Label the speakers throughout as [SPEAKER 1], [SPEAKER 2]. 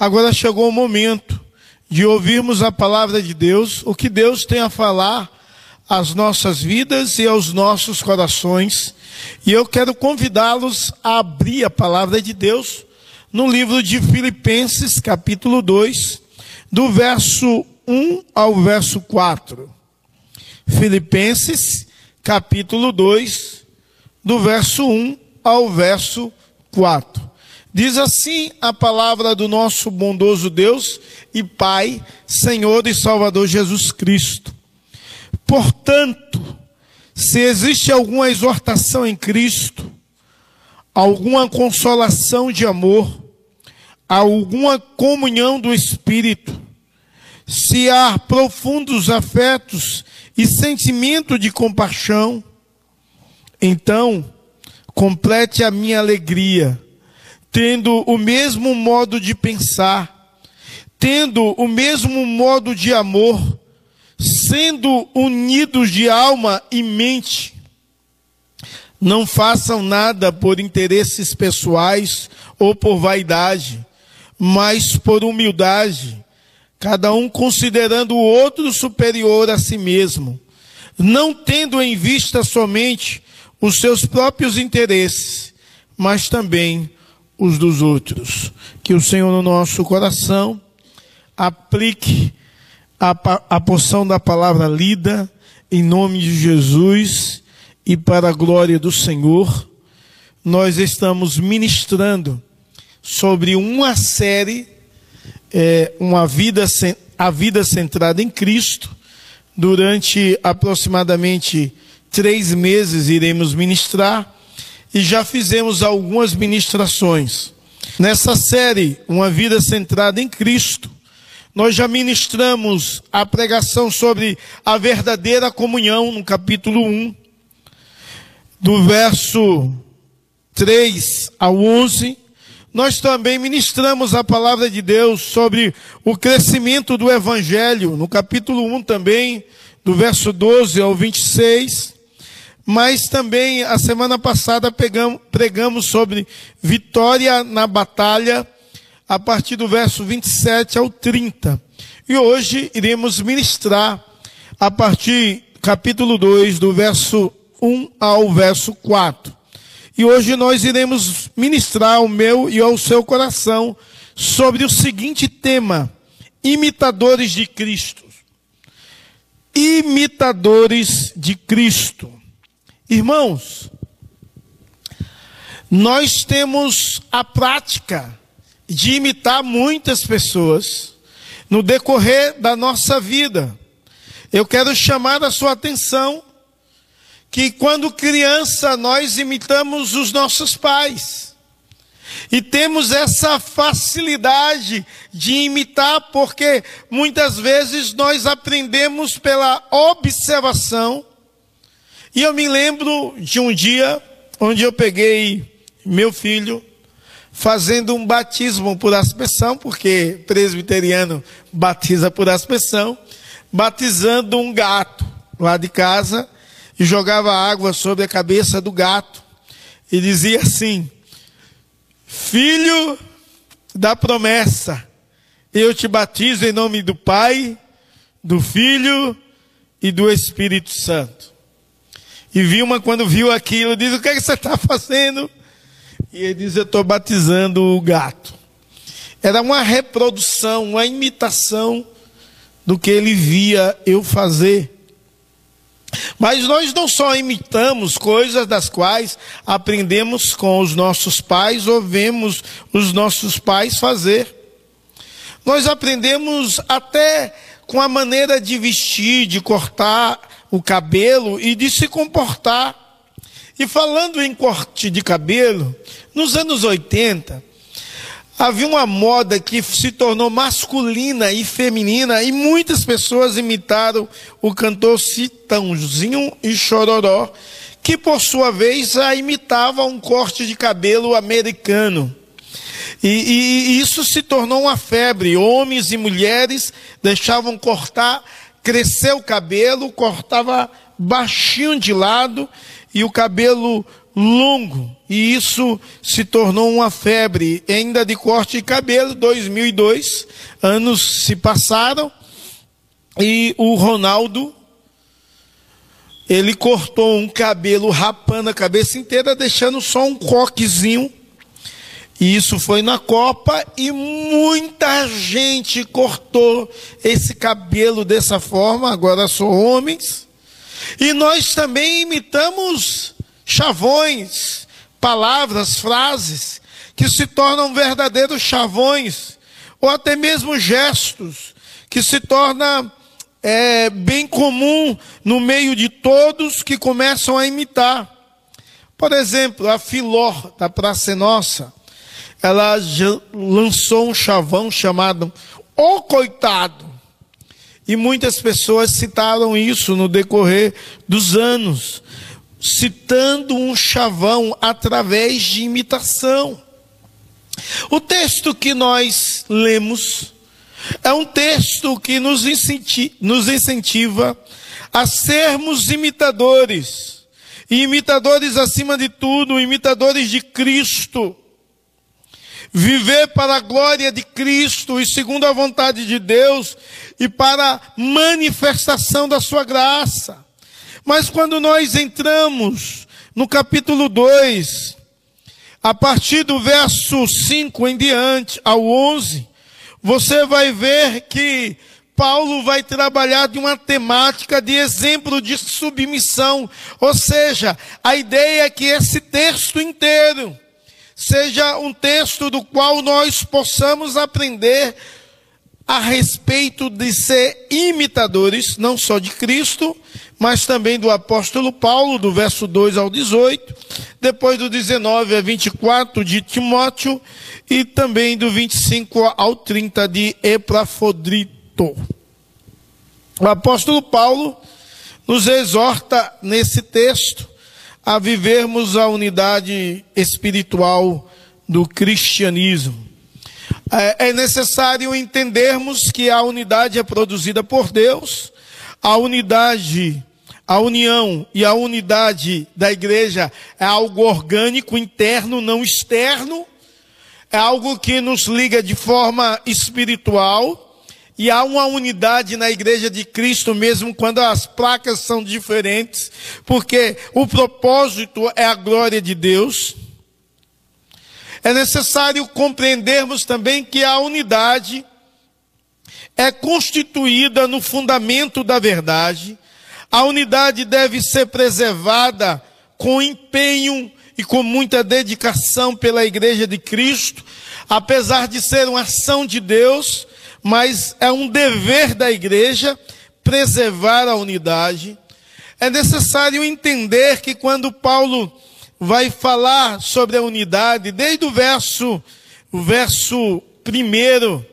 [SPEAKER 1] Agora chegou o momento de ouvirmos a palavra de Deus, o que Deus tem a falar às nossas vidas e aos nossos corações. E eu quero convidá-los a abrir a palavra de Deus no livro de Filipenses, capítulo 2, do verso 1 ao verso 4. Filipenses, capítulo 2, do verso 1 ao verso 4. Diz assim a palavra do nosso bondoso Deus e Pai, Senhor e Salvador Jesus Cristo. Portanto, se existe alguma exortação em Cristo, alguma consolação de amor, alguma comunhão do Espírito, se há profundos afetos e sentimento de compaixão, então complete a minha alegria tendo o mesmo modo de pensar, tendo o mesmo modo de amor, sendo unidos de alma e mente. Não façam nada por interesses pessoais ou por vaidade, mas por humildade, cada um considerando o outro superior a si mesmo, não tendo em vista somente os seus próprios interesses, mas também os dos outros. Que o Senhor no nosso coração aplique a, a porção da palavra lida em nome de Jesus e para a glória do Senhor. Nós estamos ministrando sobre uma série, é, uma vida, a vida centrada em Cristo. Durante aproximadamente três meses iremos ministrar e já fizemos algumas ministrações. Nessa série, Uma Vida Centrada em Cristo, nós já ministramos a pregação sobre a verdadeira comunhão, no capítulo 1, do verso 3 ao 11. Nós também ministramos a palavra de Deus sobre o crescimento do Evangelho, no capítulo 1 também, do verso 12 ao 26. Mas também a semana passada pegamos, pregamos sobre vitória na batalha, a partir do verso 27 ao 30. E hoje iremos ministrar a partir capítulo 2, do verso 1 ao verso 4. E hoje nós iremos ministrar ao meu e ao seu coração sobre o seguinte tema: imitadores de Cristo. Imitadores de Cristo. Irmãos, nós temos a prática de imitar muitas pessoas no decorrer da nossa vida. Eu quero chamar a sua atenção que quando criança nós imitamos os nossos pais. E temos essa facilidade de imitar porque muitas vezes nós aprendemos pela observação e eu me lembro de um dia onde eu peguei meu filho fazendo um batismo por aspersão, porque presbiteriano batiza por aspersão, batizando um gato lá de casa e jogava água sobre a cabeça do gato e dizia assim: Filho da promessa, eu te batizo em nome do Pai, do Filho e do Espírito Santo. E Vilma, quando viu aquilo, diz: O que, é que você está fazendo? E ele diz: Eu estou batizando o gato. Era uma reprodução, uma imitação do que ele via eu fazer. Mas nós não só imitamos coisas das quais aprendemos com os nossos pais ou vemos os nossos pais fazer. Nós aprendemos até com a maneira de vestir, de cortar o cabelo e de se comportar. E falando em corte de cabelo, nos anos 80, havia uma moda que se tornou masculina e feminina e muitas pessoas imitaram o cantor Citãozinho e Chororó, que por sua vez a imitava um corte de cabelo americano. E, e, e isso se tornou uma febre. Homens e mulheres deixavam cortar crescer o cabelo, cortava baixinho de lado e o cabelo longo. E isso se tornou uma febre, ainda de corte de cabelo, 2002, anos se passaram, e o Ronaldo, ele cortou um cabelo rapando a cabeça inteira, deixando só um coquezinho e isso foi na Copa e muita gente cortou esse cabelo dessa forma. Agora são homens. E nós também imitamos chavões, palavras, frases que se tornam verdadeiros chavões, ou até mesmo gestos que se torna é, bem comum no meio de todos que começam a imitar. Por exemplo, a Filó da Praça Nossa ela lançou um chavão chamado O Coitado. E muitas pessoas citaram isso no decorrer dos anos, citando um chavão através de imitação. O texto que nós lemos é um texto que nos incentiva, nos incentiva a sermos imitadores, e imitadores acima de tudo, imitadores de Cristo viver para a glória de Cristo e segundo a vontade de Deus e para a manifestação da sua graça. Mas quando nós entramos no capítulo 2, a partir do verso 5 em diante ao 11, você vai ver que Paulo vai trabalhar de uma temática de exemplo de submissão, ou seja, a ideia é que esse texto inteiro seja um texto do qual nós possamos aprender a respeito de ser imitadores, não só de Cristo, mas também do apóstolo Paulo, do verso 2 ao 18, depois do 19 a 24 de Timóteo e também do 25 ao 30 de Epafrodito. O apóstolo Paulo nos exorta nesse texto a vivermos a unidade espiritual do cristianismo. É, é necessário entendermos que a unidade é produzida por Deus, a unidade, a união e a unidade da igreja é algo orgânico, interno, não externo, é algo que nos liga de forma espiritual e há uma unidade na igreja de Cristo mesmo quando as placas são diferentes, porque o propósito é a glória de Deus. É necessário compreendermos também que a unidade é constituída no fundamento da verdade. A unidade deve ser preservada com empenho e com muita dedicação pela igreja de Cristo, apesar de ser uma ação de Deus, mas é um dever da igreja preservar a unidade. É necessário entender que quando Paulo vai falar sobre a unidade, desde o verso, o verso primeiro,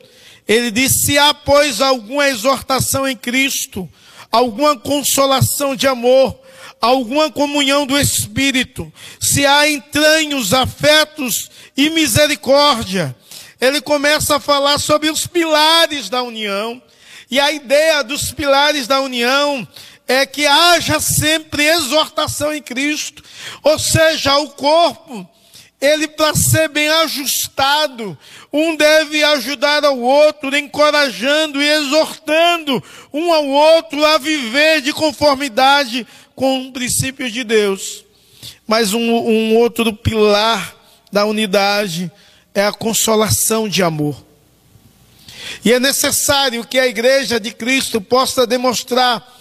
[SPEAKER 1] ele diz: se há, pois, alguma exortação em Cristo, alguma consolação de amor, alguma comunhão do Espírito, se há entranhos, afetos e misericórdia, ele começa a falar sobre os pilares da união. E a ideia dos pilares da união é que haja sempre exortação em Cristo. Ou seja, o corpo, ele para ser bem ajustado, um deve ajudar ao outro, encorajando e exortando um ao outro a viver de conformidade com os princípios de Deus. Mas um, um outro pilar da unidade é a consolação de amor. E é necessário que a igreja de Cristo possa demonstrar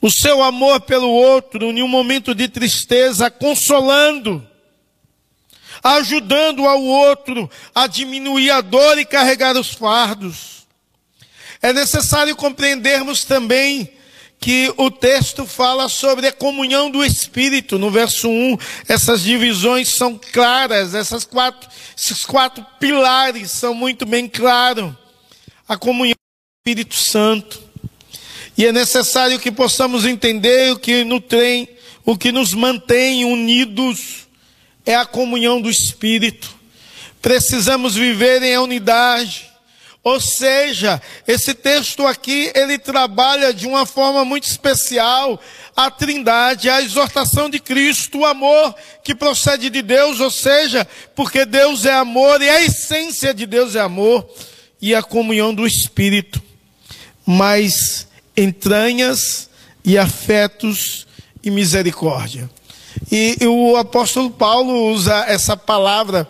[SPEAKER 1] o seu amor pelo outro em um momento de tristeza, consolando, ajudando ao outro a diminuir a dor e carregar os fardos. É necessário compreendermos também que o texto fala sobre a comunhão do Espírito. No verso 1, essas divisões são claras, essas quatro, esses quatro pilares são muito bem claros. A comunhão do Espírito Santo. E é necessário que possamos entender o que no trem, o que nos mantém unidos é a comunhão do Espírito. Precisamos viver em unidade. Ou seja, esse texto aqui, ele trabalha de uma forma muito especial a trindade, a exortação de Cristo, o amor que procede de Deus, ou seja, porque Deus é amor e a essência de Deus é amor e a comunhão do Espírito. Mas entranhas e afetos e misericórdia. E, e o apóstolo Paulo usa essa palavra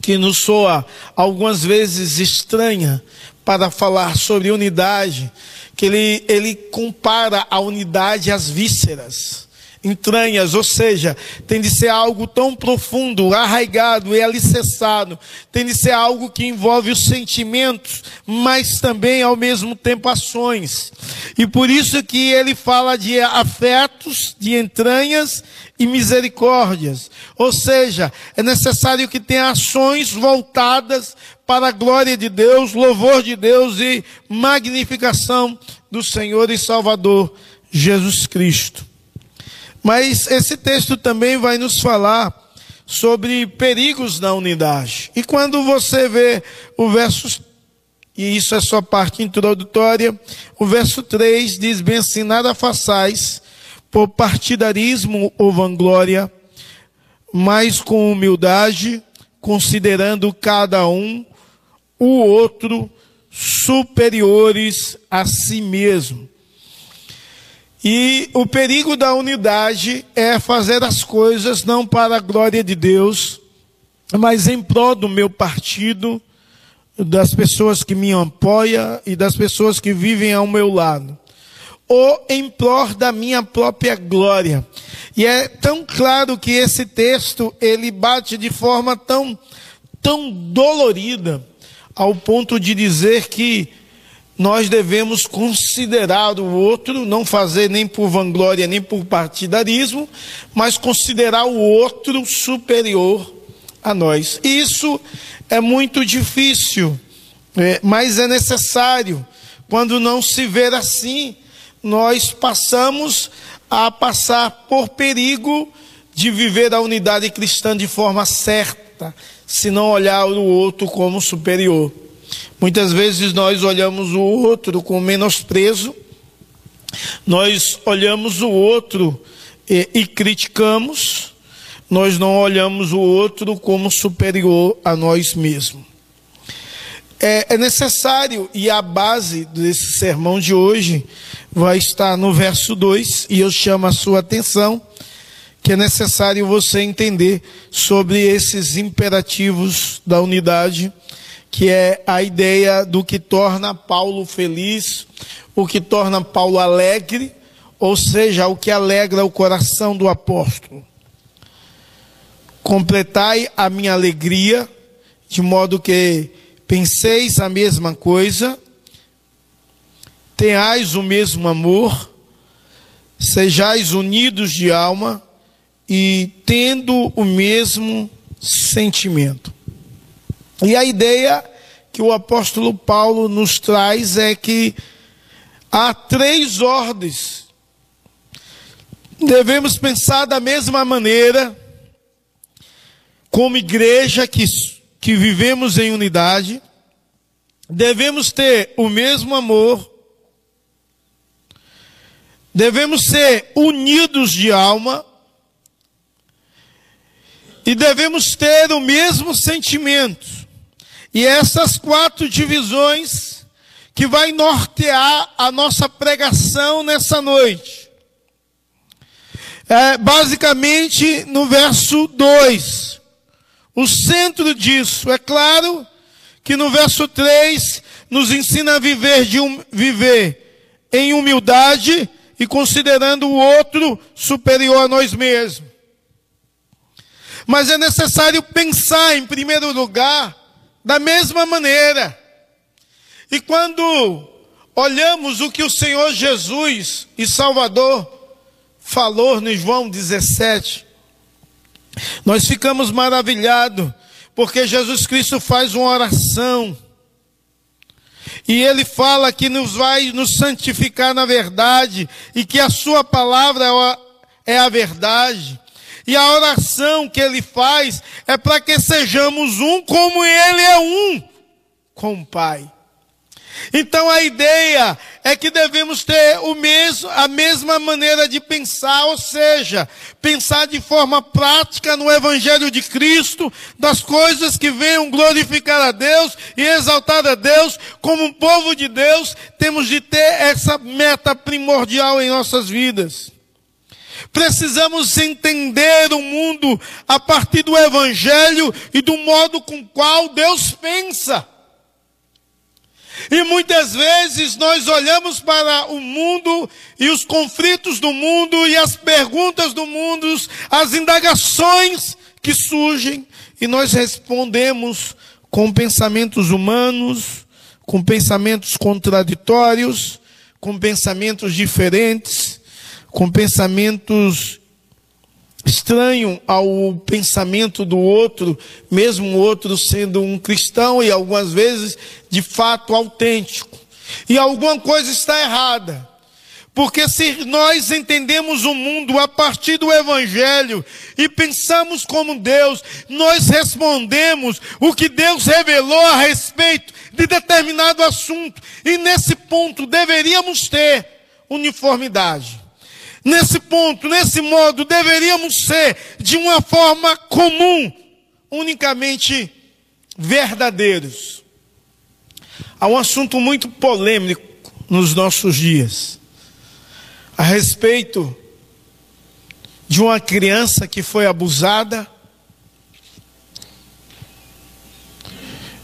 [SPEAKER 1] que nos soa algumas vezes estranha para falar sobre unidade, que ele, ele compara a unidade às vísceras entranhas, ou seja, tem de ser algo tão profundo, arraigado e alicerçado, tem de ser algo que envolve os sentimentos, mas também ao mesmo tempo ações. E por isso que ele fala de afetos, de entranhas e misericórdias. Ou seja, é necessário que tenha ações voltadas para a glória de Deus, louvor de Deus e magnificação do Senhor e Salvador Jesus Cristo. Mas esse texto também vai nos falar sobre perigos na unidade. E quando você vê o verso, e isso é só parte introdutória, o verso 3 diz bem assim: nada façais por partidarismo ou vanglória, mas com humildade, considerando cada um o outro superiores a si mesmo. E o perigo da unidade é fazer as coisas não para a glória de Deus, mas em prol do meu partido, das pessoas que me apoiam e das pessoas que vivem ao meu lado, ou em prol da minha própria glória. E é tão claro que esse texto ele bate de forma tão tão dolorida ao ponto de dizer que nós devemos considerar o outro, não fazer nem por vanglória nem por partidarismo, mas considerar o outro superior a nós. Isso é muito difícil, é, mas é necessário. Quando não se ver assim, nós passamos a passar por perigo de viver a unidade cristã de forma certa, se não olhar o outro como superior. Muitas vezes nós olhamos o outro com menosprezo, nós olhamos o outro e, e criticamos, nós não olhamos o outro como superior a nós mesmos. É, é necessário, e a base desse sermão de hoje vai estar no verso 2, e eu chamo a sua atenção, que é necessário você entender sobre esses imperativos da unidade que é a ideia do que torna Paulo feliz, o que torna Paulo alegre, ou seja, o que alegra o coração do apóstolo. Completai a minha alegria, de modo que penseis a mesma coisa, tenhais o mesmo amor, sejais unidos de alma e tendo o mesmo sentimento. E a ideia que o apóstolo Paulo nos traz é que há três ordens. Devemos pensar da mesma maneira, como igreja que, que vivemos em unidade, devemos ter o mesmo amor, devemos ser unidos de alma, e devemos ter o mesmo sentimento. E essas quatro divisões que vai nortear a nossa pregação nessa noite. É, basicamente no verso 2. O centro disso, é claro que no verso 3 nos ensina a viver, de um, viver em humildade e considerando o outro superior a nós mesmos. Mas é necessário pensar, em primeiro lugar, da mesma maneira. E quando olhamos o que o Senhor Jesus e Salvador falou no João 17, nós ficamos maravilhados, porque Jesus Cristo faz uma oração. E ele fala que nos vai nos santificar na verdade e que a sua palavra é a verdade. E a oração que ele faz é para que sejamos um como ele é um com o Pai. Então a ideia é que devemos ter o mesmo, a mesma maneira de pensar, ou seja, pensar de forma prática no Evangelho de Cristo, das coisas que venham glorificar a Deus e exaltar a Deus, como um povo de Deus, temos de ter essa meta primordial em nossas vidas. Precisamos entender o mundo a partir do Evangelho e do modo com qual Deus pensa. E muitas vezes nós olhamos para o mundo e os conflitos do mundo e as perguntas do mundo, as indagações que surgem, e nós respondemos com pensamentos humanos, com pensamentos contraditórios, com pensamentos diferentes, com pensamentos estranho ao pensamento do outro, mesmo o outro sendo um cristão e algumas vezes de fato autêntico. E alguma coisa está errada. Porque se nós entendemos o mundo a partir do Evangelho e pensamos como Deus, nós respondemos o que Deus revelou a respeito de determinado assunto. E nesse ponto deveríamos ter uniformidade. Nesse ponto, nesse modo, deveríamos ser de uma forma comum, unicamente verdadeiros. Há um assunto muito polêmico nos nossos dias, a respeito de uma criança que foi abusada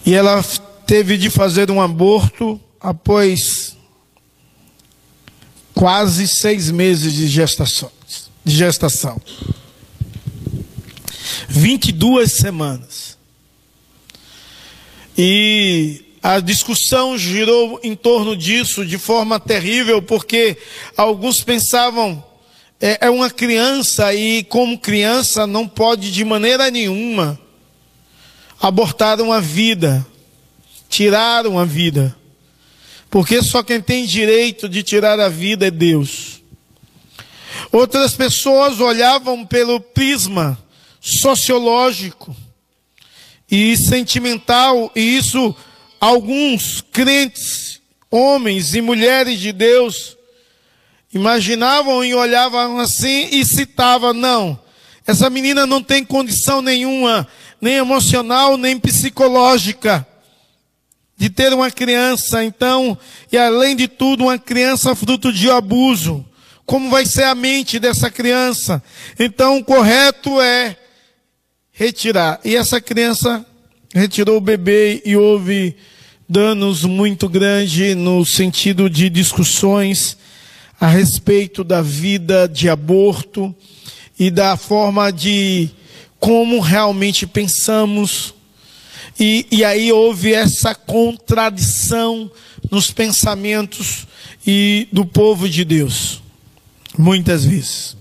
[SPEAKER 1] e ela teve de fazer um aborto após quase seis meses de gestação. De gestação. 22 semanas. E a discussão girou em torno disso de forma terrível, porque alguns pensavam, é, é uma criança e, como criança, não pode de maneira nenhuma abortar uma vida, tirar uma vida. Porque só quem tem direito de tirar a vida é Deus. Outras pessoas olhavam pelo prisma sociológico e sentimental, e isso alguns crentes, homens e mulheres de Deus, imaginavam e olhavam assim e citavam: não, essa menina não tem condição nenhuma, nem emocional, nem psicológica de ter uma criança, então, e além de tudo, uma criança fruto de abuso. Como vai ser a mente dessa criança? Então, o correto é retirar. E essa criança retirou o bebê e houve danos muito grandes no sentido de discussões a respeito da vida de aborto e da forma de como realmente pensamos e, e aí houve essa contradição nos pensamentos e do povo de Deus, muitas vezes.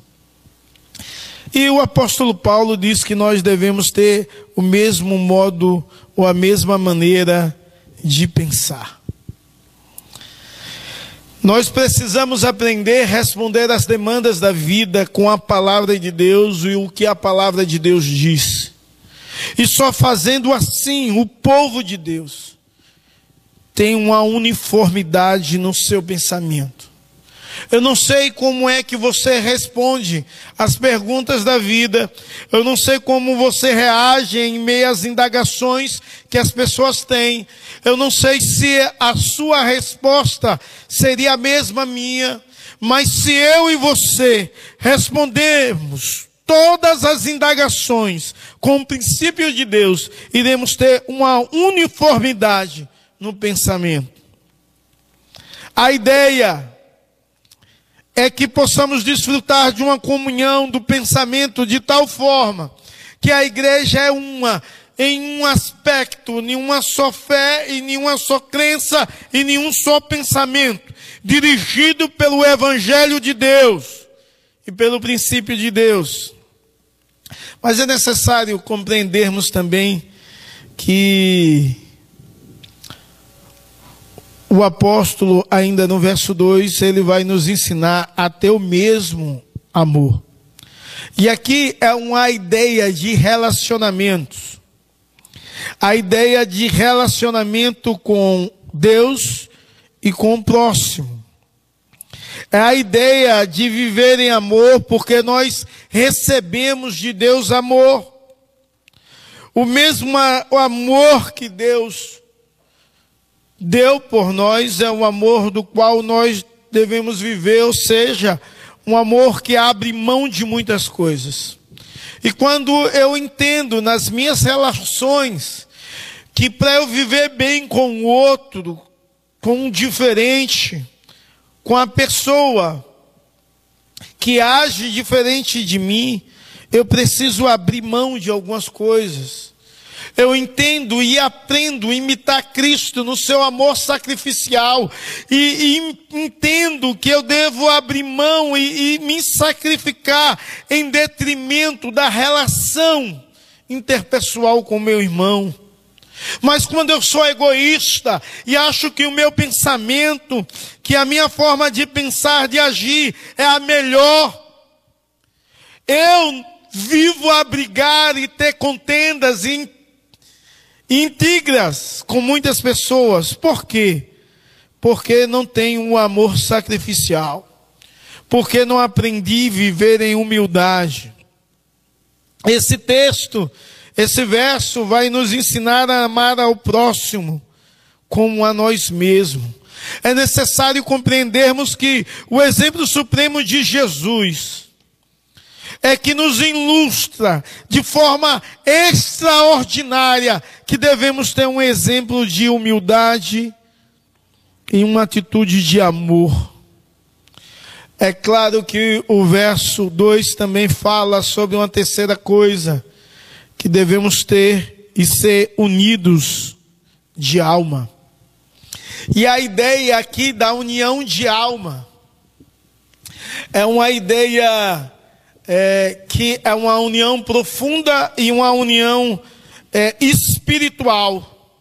[SPEAKER 1] E o apóstolo Paulo diz que nós devemos ter o mesmo modo ou a mesma maneira de pensar. Nós precisamos aprender a responder às demandas da vida com a palavra de Deus e o que a palavra de Deus diz. E só fazendo assim, o povo de Deus tem uma uniformidade no seu pensamento. Eu não sei como é que você responde às perguntas da vida. Eu não sei como você reage em meio às indagações que as pessoas têm. Eu não sei se a sua resposta seria a mesma minha. Mas se eu e você respondermos todas as indagações com o princípio de Deus, iremos ter uma uniformidade no pensamento. A ideia é que possamos desfrutar de uma comunhão do pensamento de tal forma que a igreja é uma em um aspecto, nenhuma só fé e nenhuma só crença e nenhum só pensamento, dirigido pelo evangelho de Deus e pelo princípio de Deus. Mas é necessário compreendermos também que o apóstolo, ainda no verso 2, ele vai nos ensinar a ter o mesmo amor. E aqui é uma ideia de relacionamentos. a ideia de relacionamento com Deus e com o próximo. É a ideia de viver em amor, porque nós recebemos de Deus amor. O mesmo amor que Deus deu por nós é o amor do qual nós devemos viver, ou seja, um amor que abre mão de muitas coisas. E quando eu entendo nas minhas relações que para eu viver bem com o outro, com um diferente, com a pessoa que age diferente de mim, eu preciso abrir mão de algumas coisas. Eu entendo e aprendo a imitar Cristo no seu amor sacrificial. E, e entendo que eu devo abrir mão e, e me sacrificar em detrimento da relação interpessoal com meu irmão. Mas quando eu sou egoísta e acho que o meu pensamento, que a minha forma de pensar, de agir é a melhor, eu vivo a brigar e ter contendas e intrigas com muitas pessoas. Por quê? Porque não tenho um amor sacrificial. Porque não aprendi a viver em humildade. Esse texto, esse verso vai nos ensinar a amar ao próximo como a nós mesmos. É necessário compreendermos que o exemplo supremo de Jesus é que nos ilustra de forma extraordinária que devemos ter um exemplo de humildade e uma atitude de amor. É claro que o verso 2 também fala sobre uma terceira coisa que devemos ter e ser unidos de alma. E a ideia aqui da união de alma é uma ideia é, que é uma união profunda e uma união é, espiritual.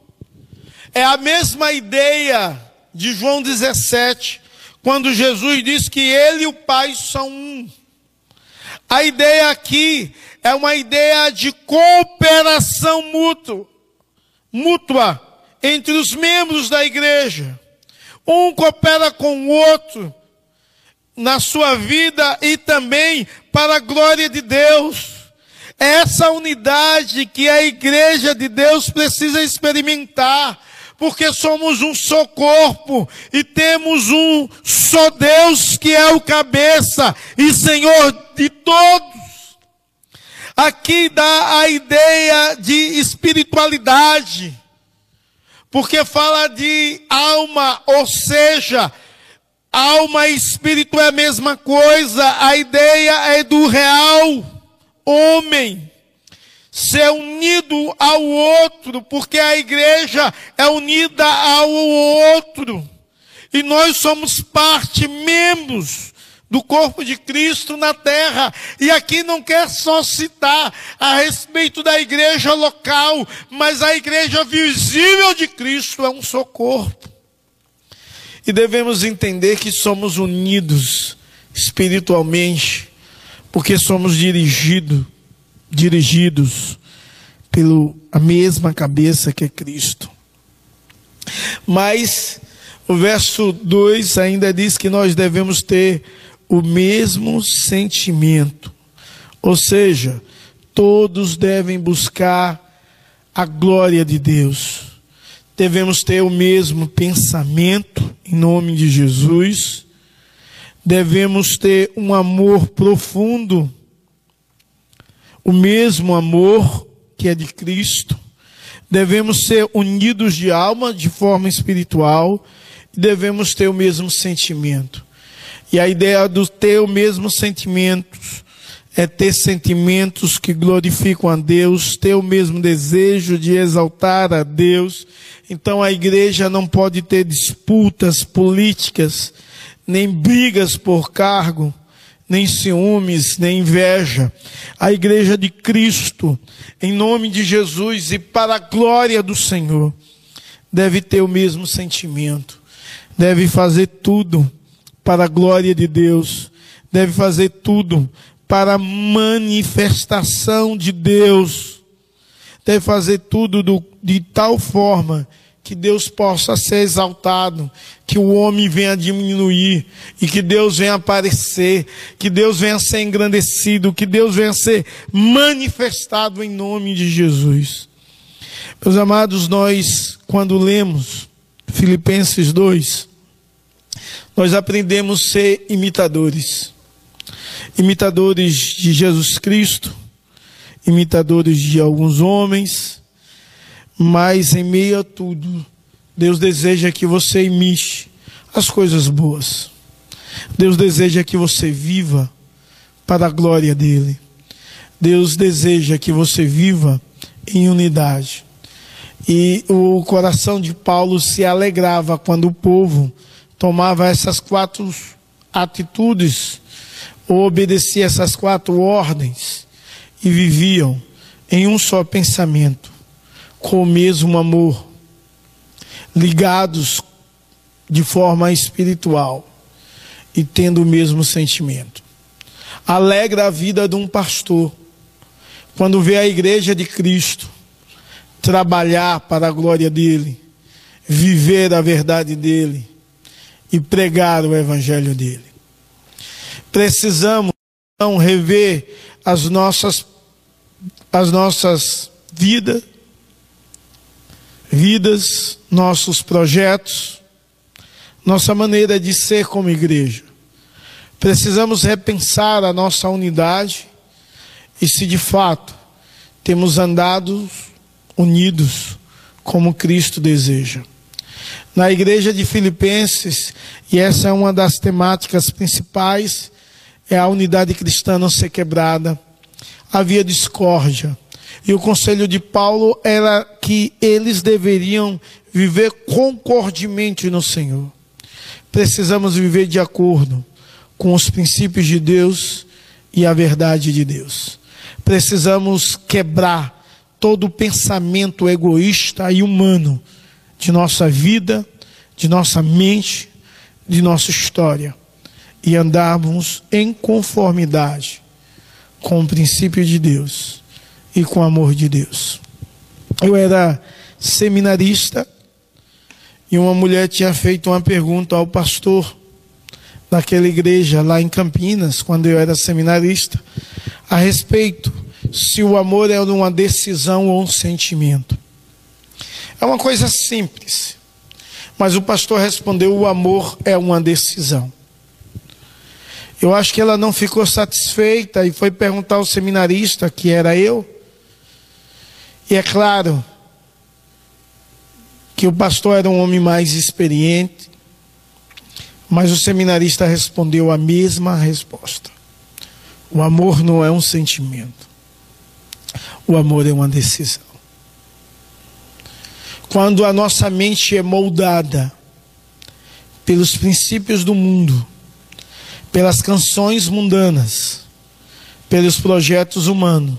[SPEAKER 1] É a mesma ideia de João 17, quando Jesus diz que ele e o Pai são um. A ideia aqui é uma ideia de cooperação mútua, mútua entre os membros da igreja. Um coopera com o outro na sua vida e também para a glória de Deus. É essa unidade que a igreja de Deus precisa experimentar, porque somos um só corpo e temos um só Deus que é o cabeça e Senhor de todos. Aqui dá a ideia de espiritualidade, porque fala de alma, ou seja, Alma e espírito é a mesma coisa. A ideia é do real homem ser unido ao outro, porque a igreja é unida ao outro. E nós somos parte, membros do corpo de Cristo na terra. E aqui não quer só citar a respeito da igreja local, mas a igreja visível de Cristo é um só corpo. E devemos entender que somos unidos espiritualmente, porque somos dirigido, dirigidos pela mesma cabeça que é Cristo. Mas o verso 2 ainda diz que nós devemos ter o mesmo sentimento. Ou seja, todos devem buscar a glória de Deus devemos ter o mesmo pensamento, em nome de Jesus, devemos ter um amor profundo, o mesmo amor que é de Cristo, devemos ser unidos de alma, de forma espiritual, e devemos ter o mesmo sentimento. E a ideia do ter o mesmo sentimento é ter sentimentos que glorificam a Deus, ter o mesmo desejo de exaltar a Deus. Então a igreja não pode ter disputas políticas, nem brigas por cargo, nem ciúmes, nem inveja. A igreja de Cristo, em nome de Jesus e para a glória do Senhor, deve ter o mesmo sentimento, deve fazer tudo para a glória de Deus, deve fazer tudo para a manifestação de Deus. deve fazer tudo do, de tal forma que Deus possa ser exaltado, que o homem venha diminuir e que Deus venha aparecer, que Deus venha ser engrandecido, que Deus venha ser manifestado em nome de Jesus. Meus amados, nós, quando lemos Filipenses 2, nós aprendemos a ser imitadores. Imitadores de Jesus Cristo, imitadores de alguns homens, mas em meio a tudo, Deus deseja que você imite as coisas boas. Deus deseja que você viva para a glória dele. Deus deseja que você viva em unidade. E o coração de Paulo se alegrava quando o povo tomava essas quatro atitudes, ou obedecia essas quatro ordens, e viviam em um só pensamento com o mesmo amor, ligados de forma espiritual e tendo o mesmo sentimento. Alegra a vida de um pastor quando vê a igreja de Cristo trabalhar para a glória dele, viver a verdade dele e pregar o evangelho dele. Precisamos então rever as nossas as nossas vidas vidas, nossos projetos, nossa maneira de ser como igreja. Precisamos repensar a nossa unidade e se de fato temos andado unidos como Cristo deseja. Na igreja de Filipenses, e essa é uma das temáticas principais, é a unidade cristã não ser quebrada. Havia discórdia, e o conselho de Paulo era que eles deveriam viver concordemente no Senhor. Precisamos viver de acordo com os princípios de Deus e a verdade de Deus. Precisamos quebrar todo o pensamento egoísta e humano de nossa vida, de nossa mente, de nossa história e andarmos em conformidade com o princípio de Deus e com o amor de Deus. Eu era seminarista e uma mulher tinha feito uma pergunta ao pastor daquela igreja lá em Campinas, quando eu era seminarista, a respeito se o amor é uma decisão ou um sentimento. É uma coisa simples, mas o pastor respondeu: o amor é uma decisão. Eu acho que ela não ficou satisfeita e foi perguntar ao seminarista, que era eu, e é claro que o pastor era um homem mais experiente, mas o seminarista respondeu a mesma resposta. O amor não é um sentimento. O amor é uma decisão. Quando a nossa mente é moldada pelos princípios do mundo, pelas canções mundanas, pelos projetos humanos,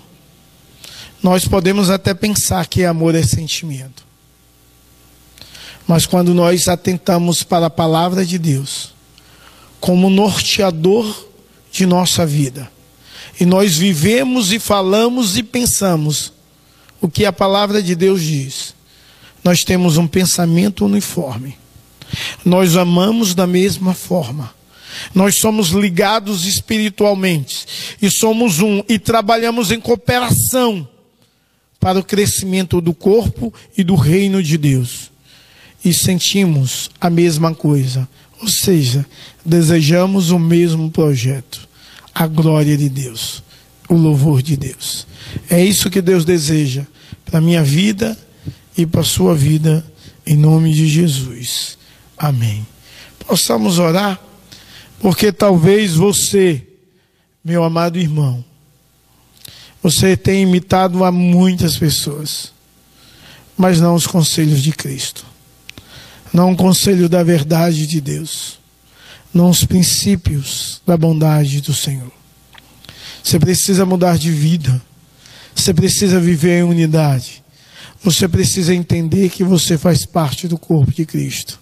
[SPEAKER 1] nós podemos até pensar que amor é sentimento. Mas quando nós atentamos para a palavra de Deus, como norteador de nossa vida, e nós vivemos e falamos e pensamos o que a palavra de Deus diz, nós temos um pensamento uniforme. Nós amamos da mesma forma. Nós somos ligados espiritualmente e somos um e trabalhamos em cooperação para o crescimento do corpo e do reino de Deus. E sentimos a mesma coisa, ou seja, desejamos o mesmo projeto, a glória de Deus, o louvor de Deus. É isso que Deus deseja para a minha vida e para a sua vida, em nome de Jesus. Amém. Possamos orar, porque talvez você, meu amado irmão, você tem imitado a muitas pessoas, mas não os conselhos de Cristo, não o conselho da verdade de Deus, não os princípios da bondade do Senhor. Você precisa mudar de vida, você precisa viver em unidade, você precisa entender que você faz parte do corpo de Cristo.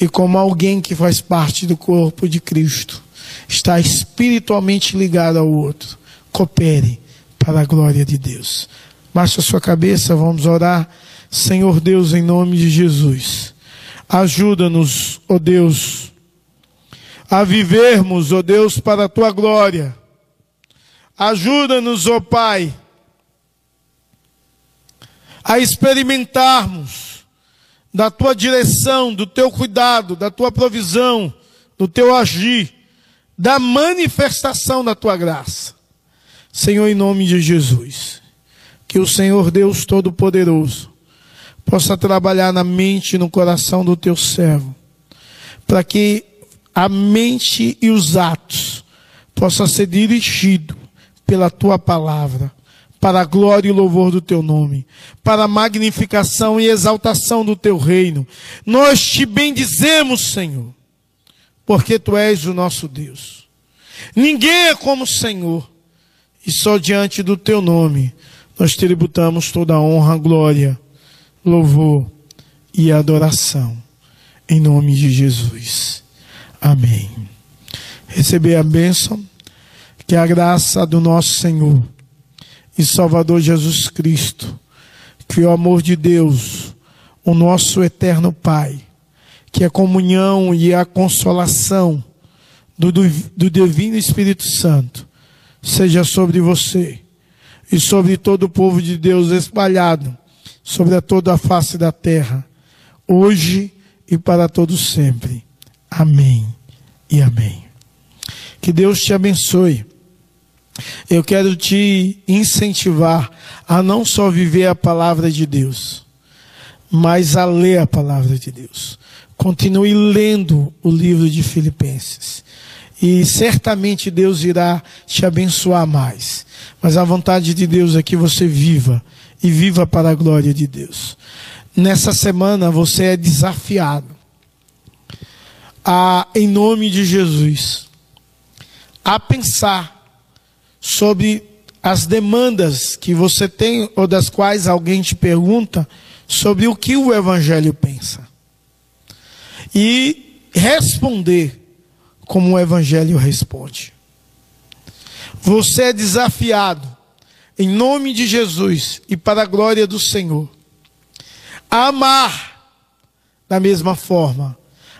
[SPEAKER 1] E como alguém que faz parte do corpo de Cristo, está espiritualmente ligado ao outro, coopere para a glória de Deus. Baixa a sua cabeça, vamos orar. Senhor Deus, em nome de Jesus, ajuda-nos, ó oh Deus, a vivermos, ó oh Deus, para a tua glória. Ajuda-nos, ó oh Pai, a experimentarmos da tua direção, do teu cuidado, da tua provisão, do teu agir, da manifestação da tua graça. Senhor, em nome de Jesus, que o Senhor Deus Todo-Poderoso possa trabalhar na mente e no coração do teu servo, para que a mente e os atos possam ser dirigidos pela tua palavra, para a glória e louvor do teu nome, para a magnificação e exaltação do teu reino. Nós te bendizemos, Senhor, porque tu és o nosso Deus. Ninguém é como o Senhor, e só diante do teu nome nós tributamos toda a honra, glória, louvor e adoração. Em nome de Jesus. Amém. Receber a bênção, que a graça do nosso Senhor e Salvador Jesus Cristo, que o amor de Deus, o nosso eterno Pai, que a comunhão e a consolação do, do, do Divino Espírito Santo seja sobre você e sobre todo o povo de Deus espalhado sobre toda a face da terra, hoje e para todos sempre. Amém e amém. Que Deus te abençoe. Eu quero te incentivar a não só viver a palavra de Deus, mas a ler a palavra de Deus. Continue lendo o livro de Filipenses. E certamente Deus irá te abençoar mais. Mas a vontade de Deus é que você viva e viva para a glória de Deus. Nessa semana você é desafiado a, em nome de Jesus, a pensar sobre as demandas que você tem ou das quais alguém te pergunta sobre o que o Evangelho pensa. E responder como o Evangelho responde. Você é desafiado, em nome de Jesus e para a glória do Senhor, a amar da mesma forma,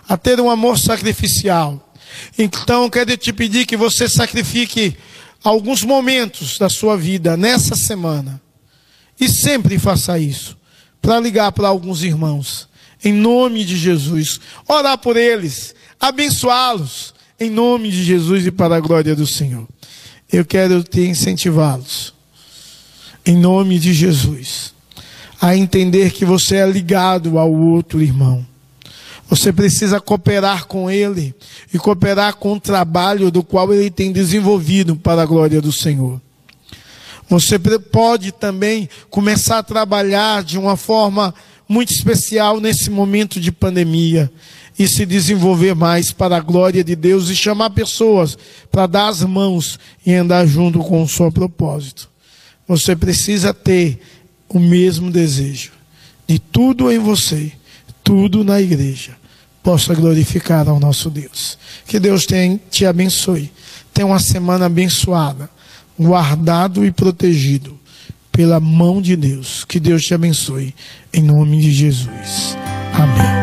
[SPEAKER 1] a ter um amor sacrificial. Então, quero te pedir que você sacrifique alguns momentos da sua vida nessa semana. E sempre faça isso. Para ligar para alguns irmãos. Em nome de Jesus. Orar por eles. Abençoá-los. Em nome de Jesus e para a glória do Senhor. Eu quero te incentivá-los. Em nome de Jesus. A entender que você é ligado ao outro irmão você precisa cooperar com Ele e cooperar com o trabalho do qual Ele tem desenvolvido para a glória do Senhor. Você pode também começar a trabalhar de uma forma muito especial nesse momento de pandemia e se desenvolver mais para a glória de Deus e chamar pessoas para dar as mãos e andar junto com o seu propósito. Você precisa ter o mesmo desejo de tudo em você, tudo na igreja possa glorificar ao nosso Deus. Que Deus te abençoe. Tenha uma semana abençoada, guardado e protegido pela mão de Deus. Que Deus te abençoe. Em nome de Jesus. Amém.